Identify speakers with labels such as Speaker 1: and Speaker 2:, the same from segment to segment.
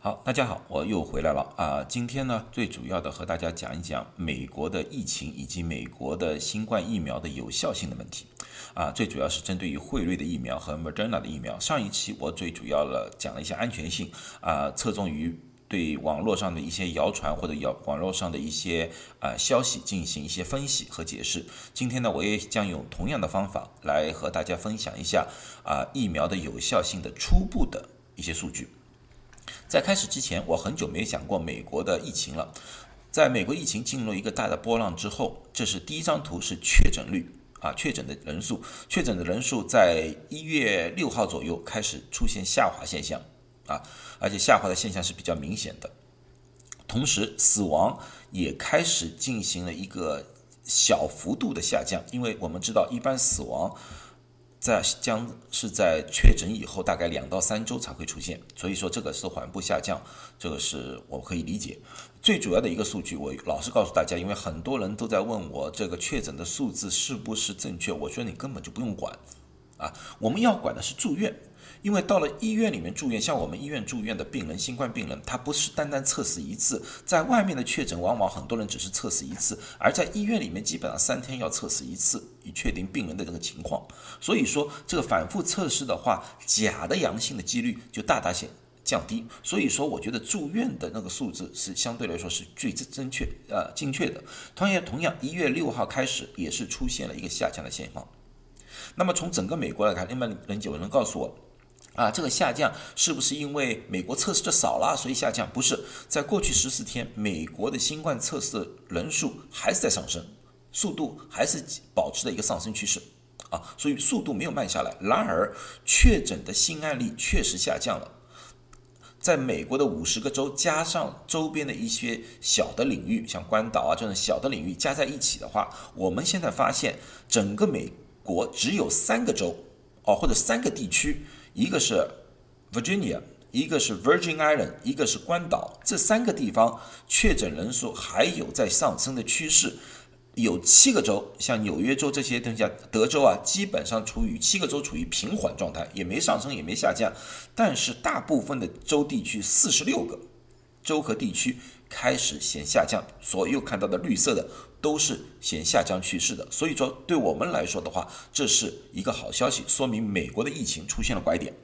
Speaker 1: 好，大家好，我又回来了啊！今天呢，最主要的和大家讲一讲美国的疫情以及美国的新冠疫苗的有效性的问题啊。最主要是针对于辉瑞的疫苗和 Moderna 的疫苗。上一期我最主要的讲了一下安全性啊，侧重于对网络上的一些谣传或者谣网络上的一些啊消息进行一些分析和解释。今天呢，我也将用同样的方法来和大家分享一下啊疫苗的有效性的初步的一些数据。在开始之前，我很久没讲过美国的疫情了。在美国疫情进入一个大的波浪之后，这是第一张图，是确诊率啊，确诊的人数，确诊的人数在一月六号左右开始出现下滑现象啊，而且下滑的现象是比较明显的。同时，死亡也开始进行了一个小幅度的下降，因为我们知道，一般死亡。在将是在确诊以后大概两到三周才会出现，所以说这个是缓步下降，这个是我可以理解。最主要的一个数据，我老实告诉大家，因为很多人都在问我这个确诊的数字是不是正确，我说你根本就不用管啊，我们要管的是住院。因为到了医院里面住院，像我们医院住院的病人，新冠病人，他不是单单测试一次，在外面的确诊，往往很多人只是测试一次，而在医院里面，基本上三天要测试一次，以确定病人的这个情况。所以说，这个反复测试的话，假的阳性的几率就大大显降低。所以说，我觉得住院的那个数字是相对来说是最正确呃精确的。同样，同样，一月六号开始也是出现了一个下降的现况。那么从整个美国来看，另外人有人告诉我。啊，这个下降是不是因为美国测试的少了，所以下降？不是，在过去十四天，美国的新冠测试人数还是在上升，速度还是保持的一个上升趋势啊，所以速度没有慢下来。然而，确诊的新案例确实下降了，在美国的五十个州加上周边的一些小的领域，像关岛啊这种小的领域加在一起的话，我们现在发现整个美国只有三个州哦，或者三个地区。一个是 Virginia，一个是 Virgin Island，一个是关岛，这三个地方确诊人数还有在上升的趋势。有七个州，像纽约州这些，等下德州啊，基本上处于七个州处于平缓状态，也没上升也没下降。但是大部分的州地区，四十六个州和地区开始显下降。所有看到的绿色的都是显下降趋势的。所以说，对我们来说的话，这是一个好消息，说明美国的疫情出现了拐点。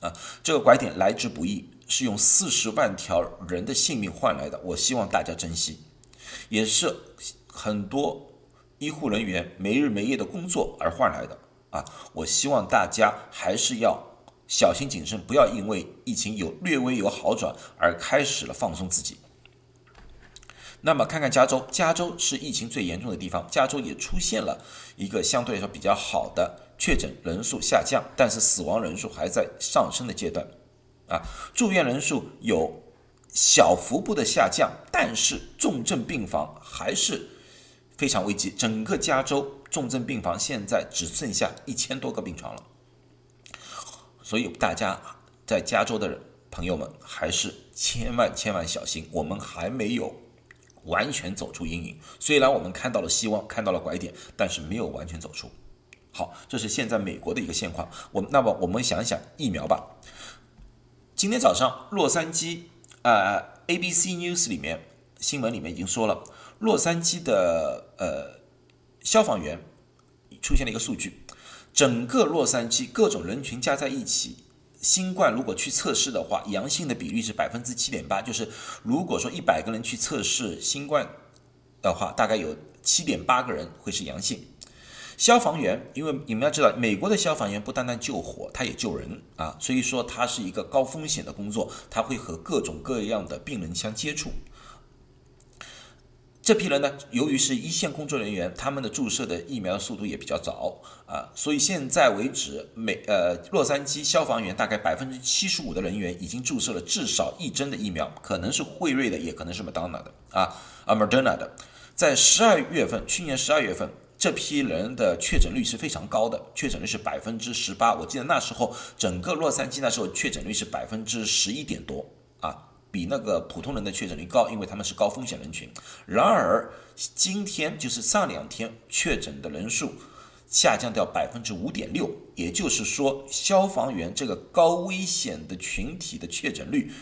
Speaker 1: 啊，这个拐点来之不易，是用四十万条人的性命换来的。我希望大家珍惜，也是很多医护人员没日没夜的工作而换来的。啊，我希望大家还是要小心谨慎，不要因为疫情有略微有好转而开始了放松自己。那么看看加州，加州是疫情最严重的地方，加州也出现了一个相对来说比较好的。确诊人数下降，但是死亡人数还在上升的阶段，啊，住院人数有小幅度的下降，但是重症病房还是非常危机。整个加州重症病房现在只剩下一千多个病床了，所以大家在加州的人朋友们还是千万千万小心，我们还没有完全走出阴影。虽然我们看到了希望，看到了拐点，但是没有完全走出。好，这是现在美国的一个现况。我那么我们想一想疫苗吧。今天早上洛杉矶呃 ABC News 里面新闻里面已经说了，洛杉矶的呃消防员出现了一个数据，整个洛杉矶各种人群加在一起，新冠如果去测试的话，阳性的比例是百分之七点八，就是如果说一百个人去测试新冠的话，大概有七点八个人会是阳性。消防员，因为你们要知道，美国的消防员不单单救火，他也救人啊，所以说他是一个高风险的工作，他会和各种各样的病人相接触。这批人呢，由于是一线工作人员，他们的注射的疫苗速度也比较早啊，所以现在为止，美呃洛杉矶消防员大概百分之七十五的人员已经注射了至少一针的疫苗，可能是辉瑞的，也可能是莫德纳的啊，啊莫德纳的，在十二月份，去年十二月份。这批人的确诊率是非常高的，确诊率是百分之十八。我记得那时候整个洛杉矶那时候确诊率是百分之十一点多啊，比那个普通人的确诊率高，因为他们是高风险人群。然而今天就是上两天确诊的人数下降掉百分之五点六，也就是说消防员这个高危险的群体的确诊率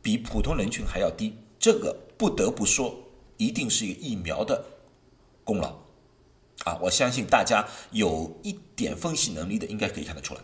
Speaker 1: 比普通人群还要低，这个不得不说，一定是一个疫苗的功劳啊！我相信大家有一点分析能力的，应该可以看得出来。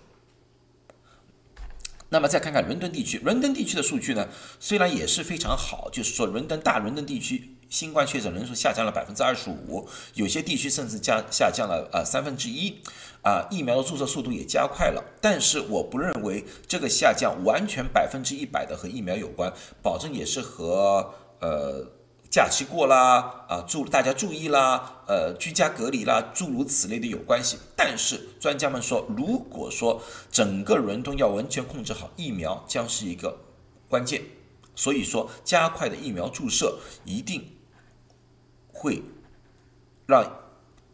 Speaker 1: 那么再看看伦敦地区，伦敦地区的数据呢，虽然也是非常好，就是说伦敦大伦敦地区新冠确诊人数下降了百分之二十五，有些地区甚至降下降了呃三分之一，啊，疫苗的注射速度也加快了。但是我不认为这个下降完全百分之一百的和疫苗有关，保证也是和呃。假期过啦，啊，注大家注意啦，呃，居家隔离啦，诸如此类的有关系。但是专家们说，如果说整个伦敦要完全控制好，疫苗将是一个关键。所以说，加快的疫苗注射一定会让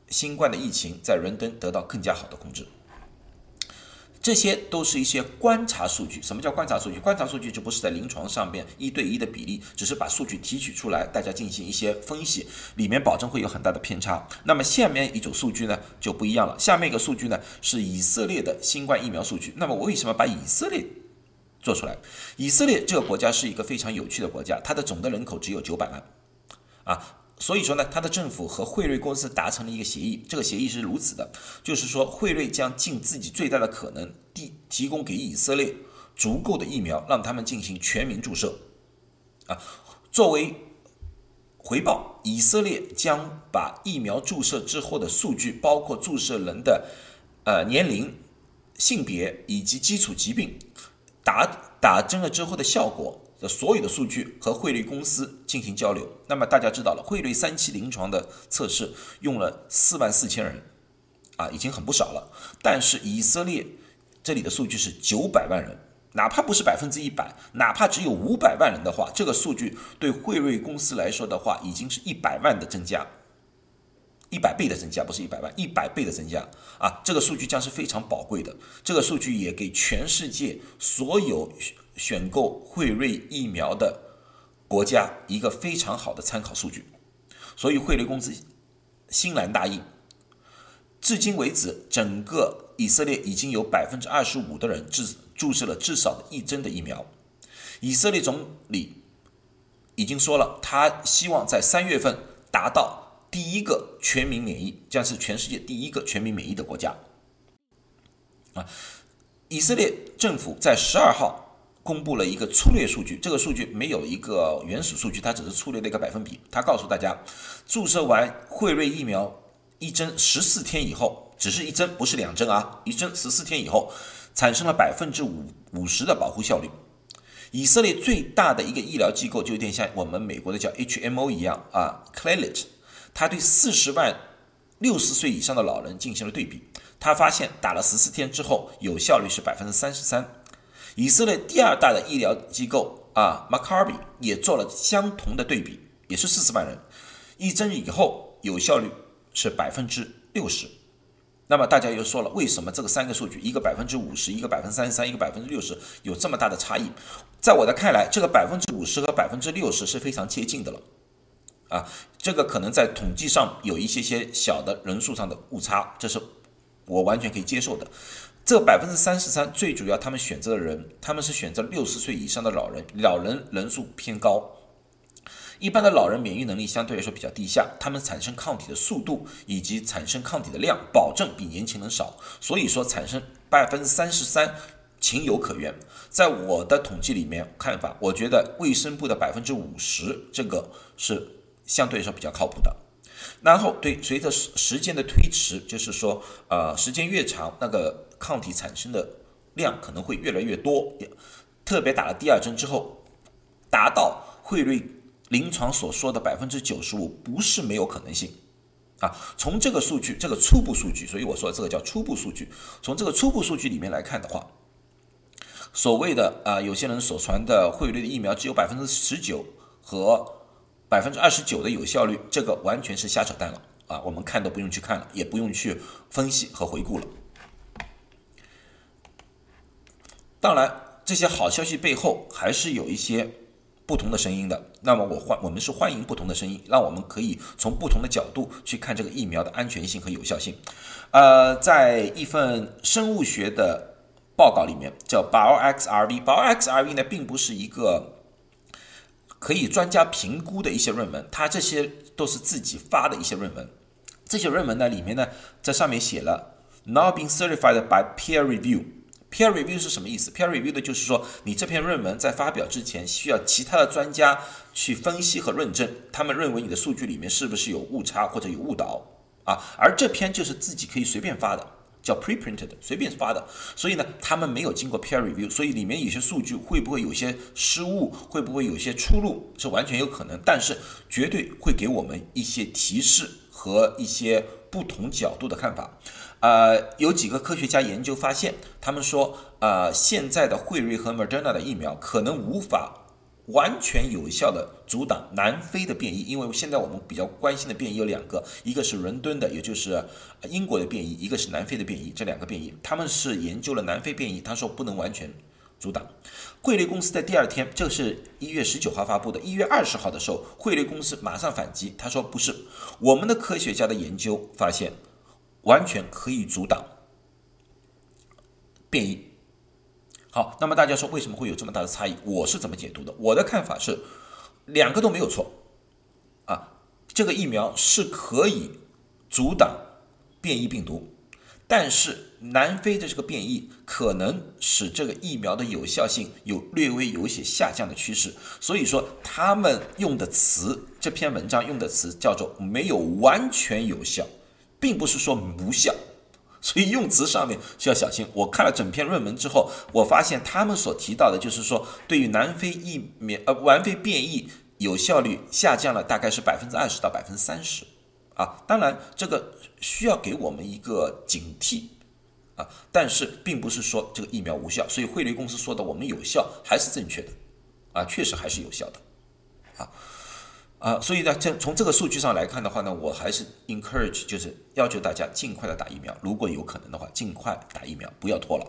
Speaker 1: 新冠的疫情在伦敦得到更加好的控制。这些都是一些观察数据。什么叫观察数据？观察数据就不是在临床上面一对一的比例，只是把数据提取出来，大家进行一些分析，里面保证会有很大的偏差。那么下面一组数据呢就不一样了。下面一个数据呢是以色列的新冠疫苗数据。那么我为什么把以色列做出来？以色列这个国家是一个非常有趣的国家，它的总的人口只有九百万，啊。所以说呢，他的政府和惠瑞公司达成了一个协议，这个协议是如此的，就是说惠瑞将尽自己最大的可能提提供给以色列足够的疫苗，让他们进行全民注射。啊，作为回报，以色列将把疫苗注射之后的数据，包括注射人的呃年龄、性别以及基础疾病，打打针了之后的效果。的所有的数据和汇率公司进行交流。那么大家知道了，汇率三期临床的测试用了四万四千人，啊，已经很不少了。但是以色列这里的数据是九百万人，哪怕不是百分之一百，哪怕只有五百万人的话，这个数据对汇瑞公司来说的话，已经是一百万的增加，一百倍的增加，不是一百万，一百倍的增加啊！这个数据将是非常宝贵的。这个数据也给全世界所有。选购辉瑞疫苗的国家一个非常好的参考数据，所以汇瑞公司欣然答应。至今为止，整个以色列已经有百分之二十五的人至注射了至少一针的疫苗。以色列总理已经说了，他希望在三月份达到第一个全民免疫，将是全世界第一个全民免疫的国家。啊，以色列政府在十二号。公布了一个粗略数据，这个数据没有一个原始数据，它只是粗略的一个百分比。它告诉大家，注射完辉瑞疫苗一针十四天以后，只是一针，不是两针啊，一针十四天以后产生了百分之五五十的保护效率。以色列最大的一个医疗机构就有点像我们美国的叫 HMO 一样啊 c l a l e t 他对四十万六十岁以上的老人进行了对比，他发现打了十四天之后，有效率是百分之三十三。以色列第二大的医疗机构啊，Maccabi 也做了相同的对比，也是四十万人，一针以后有效率是百分之六十。那么大家又说了，为什么这个三个数据，一个百分之五十，一个百分之三十三，一个百分之六十，有这么大的差异？在我的看来，这个百分之五十和百分之六十是非常接近的了。啊，这个可能在统计上有一些些小的人数上的误差，这是我完全可以接受的。这百分之三十三，最主要他们选择的人，他们是选择六十岁以上的老人，老人人数偏高。一般的老人免疫能力相对来说比较低下，他们产生抗体的速度以及产生抗体的量，保证比年轻人少。所以说，产生百分之三十三情有可原。在我的统计里面看法，我觉得卫生部的百分之五十这个是相对来说比较靠谱的。然后，对随着时时间的推迟，就是说，呃，时间越长，那个。抗体产生的量可能会越来越多，特别打了第二针之后，达到汇率临床所说的百分之九十五，不是没有可能性啊。从这个数据，这个初步数据，所以我说这个叫初步数据。从这个初步数据里面来看的话，所谓的啊，有些人所传的汇率的疫苗只有百分之十九和百分之二十九的有效率，这个完全是瞎扯淡了啊！我们看都不用去看了，也不用去分析和回顾了。当然，这些好消息背后还是有一些不同的声音的。那么，我欢我们是欢迎不同的声音，让我们可以从不同的角度去看这个疫苗的安全性和有效性。呃，在一份生物学的报告里面，叫 BioXRV，BioXRV 呢并不是一个可以专家评估的一些论文，它这些都是自己发的一些论文。这些论文呢，里面呢，在上面写了 “now being certified by peer review”。Peer review 是什么意思？peer review 的就是说，你这篇论文在发表之前，需要其他的专家去分析和论证，他们认为你的数据里面是不是有误差或者有误导啊？而这篇就是自己可以随便发的。叫 preprinted，随便发的，所以呢，他们没有经过 peer review，所以里面有些数据会不会有些失误，会不会有些出入，是完全有可能，但是绝对会给我们一些提示和一些不同角度的看法。呃，有几个科学家研究发现，他们说，呃，现在的辉瑞和 Moderna 的疫苗可能无法。完全有效的阻挡南非的变异，因为现在我们比较关心的变异有两个，一个是伦敦的，也就是英国的变异，一个是南非的变异。这两个变异，他们是研究了南非变异，他说不能完全阻挡。汇率公司在第二天，这个是一月十九号发布的，一月二十号的时候，汇率公司马上反击，他说不是，我们的科学家的研究发现，完全可以阻挡变异。好，那么大家说为什么会有这么大的差异？我是怎么解读的？我的看法是，两个都没有错，啊，这个疫苗是可以阻挡变异病毒，但是南非的这个变异可能使这个疫苗的有效性有略微有些下降的趋势，所以说他们用的词，这篇文章用的词叫做没有完全有效，并不是说无效。所以用词上面需要小心。我看了整篇论文之后，我发现他们所提到的，就是说对于南非疫苗呃南非变异有效率下降了，大概是百分之二十到百分之三十啊。当然，这个需要给我们一个警惕啊，但是并不是说这个疫苗无效。所以汇率公司说的我们有效还是正确的啊，确实还是有效的啊。啊，所以呢，这从这个数据上来看的话呢，我还是 encourage，就是要求大家尽快的打疫苗，如果有可能的话，尽快打疫苗，不要拖了，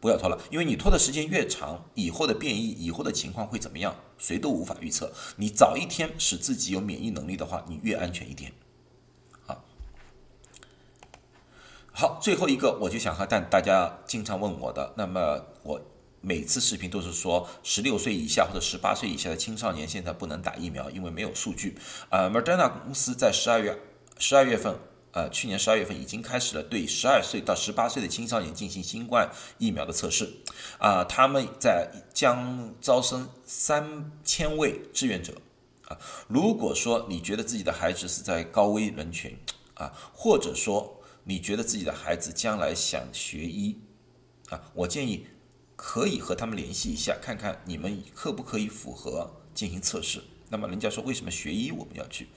Speaker 1: 不要拖了，因为你拖的时间越长，以后的变异，以后的情况会怎么样，谁都无法预测。你早一天使自己有免疫能力的话，你越安全一点。好，好，最后一个，我就想和大大家经常问我的，那么我。每次视频都是说，十六岁以下或者十八岁以下的青少年现在不能打疫苗，因为没有数据。呃，Moderna 公司在十二月十二月份，呃，去年十二月份已经开始了对十二岁到十八岁的青少年进行新冠疫苗的测试。啊，他们在将招生三千位志愿者。啊，如果说你觉得自己的孩子是在高危人群，啊，或者说你觉得自己的孩子将来想学医，啊，我建议。可以和他们联系一下，看看你们可不可以符合进行测试。那么人家说，为什么学医我们要去？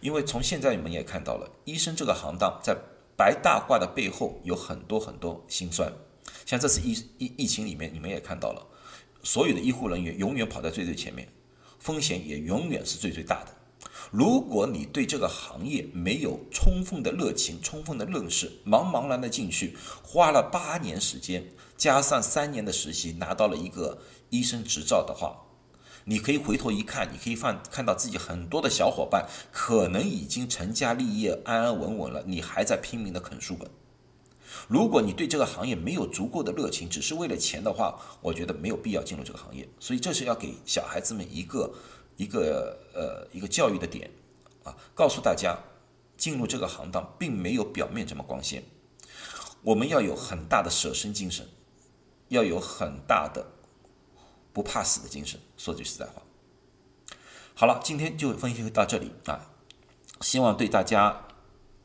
Speaker 1: 因为从现在你们也看到了，医生这个行当在白大褂的背后有很多很多辛酸。像这次疫疫疫情里面，你们也看到了，所有的医护人员永远跑在最最前面，风险也永远是最最大的。如果你对这个行业没有充分的热情、充分的认识，茫茫然的进去，花了八年时间。加上三年的实习，拿到了一个医生执照的话，你可以回头一看，你可以放看到自己很多的小伙伴可能已经成家立业、安安稳稳了，你还在拼命的啃书本。如果你对这个行业没有足够的热情，只是为了钱的话，我觉得没有必要进入这个行业。所以这是要给小孩子们一个一个呃一个教育的点啊，告诉大家，进入这个行当并没有表面这么光鲜，我们要有很大的舍身精神。要有很大的不怕死的精神。说句实在话，好了，今天就分析到这里啊。希望对大家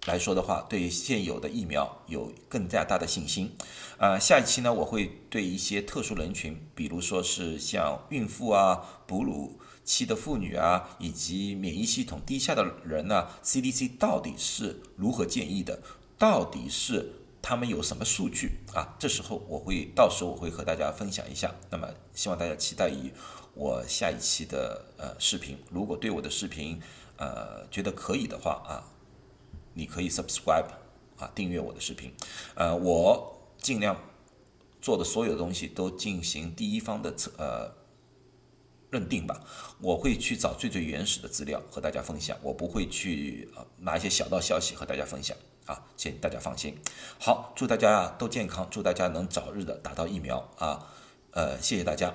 Speaker 1: 来说的话，对现有的疫苗有更加大的信心。啊，下一期呢，我会对一些特殊人群，比如说是像孕妇啊、哺乳期的妇女啊，以及免疫系统低下的人呢，CDC 到底是如何建议的？到底是？他们有什么数据啊？这时候我会，到时候我会和大家分享一下。那么希望大家期待于我下一期的呃视频。如果对我的视频呃觉得可以的话啊，你可以 subscribe 啊订阅我的视频。呃，我尽量做的所有东西都进行第一方的测呃认定吧。我会去找最最原始的资料和大家分享，我不会去呃拿一些小道消息和大家分享。啊，请大家放心。好，祝大家都健康，祝大家能早日的打到疫苗啊！呃，谢谢大家。